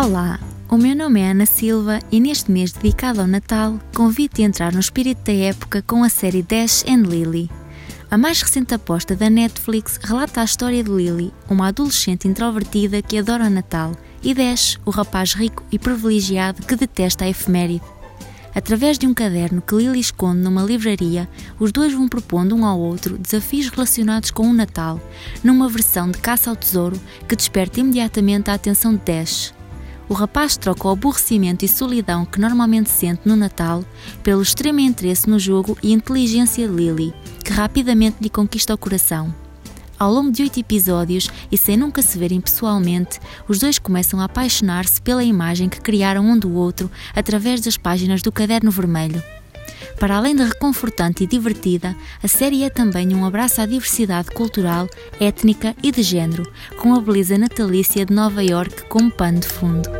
Olá, o meu nome é Ana Silva e neste mês dedicado ao Natal convido-te a entrar no espírito da época com a série Dash and Lily. A mais recente aposta da Netflix relata a história de Lily, uma adolescente introvertida que adora o Natal, e Dash, o rapaz rico e privilegiado que detesta a efeméride. Através de um caderno que Lily esconde numa livraria, os dois vão propondo um ao outro desafios relacionados com o Natal, numa versão de caça ao tesouro que desperta imediatamente a atenção de Dash. O rapaz troca o aborrecimento e solidão que normalmente sente no Natal pelo extremo interesse no jogo e inteligência de Lily, que rapidamente lhe conquista o coração. Ao longo de oito episódios e sem nunca se verem pessoalmente, os dois começam a apaixonar-se pela imagem que criaram um do outro através das páginas do Caderno Vermelho. Para além de reconfortante e divertida, a série é também um abraço à diversidade cultural, étnica e de género, com a beleza natalícia de Nova York como pano de fundo.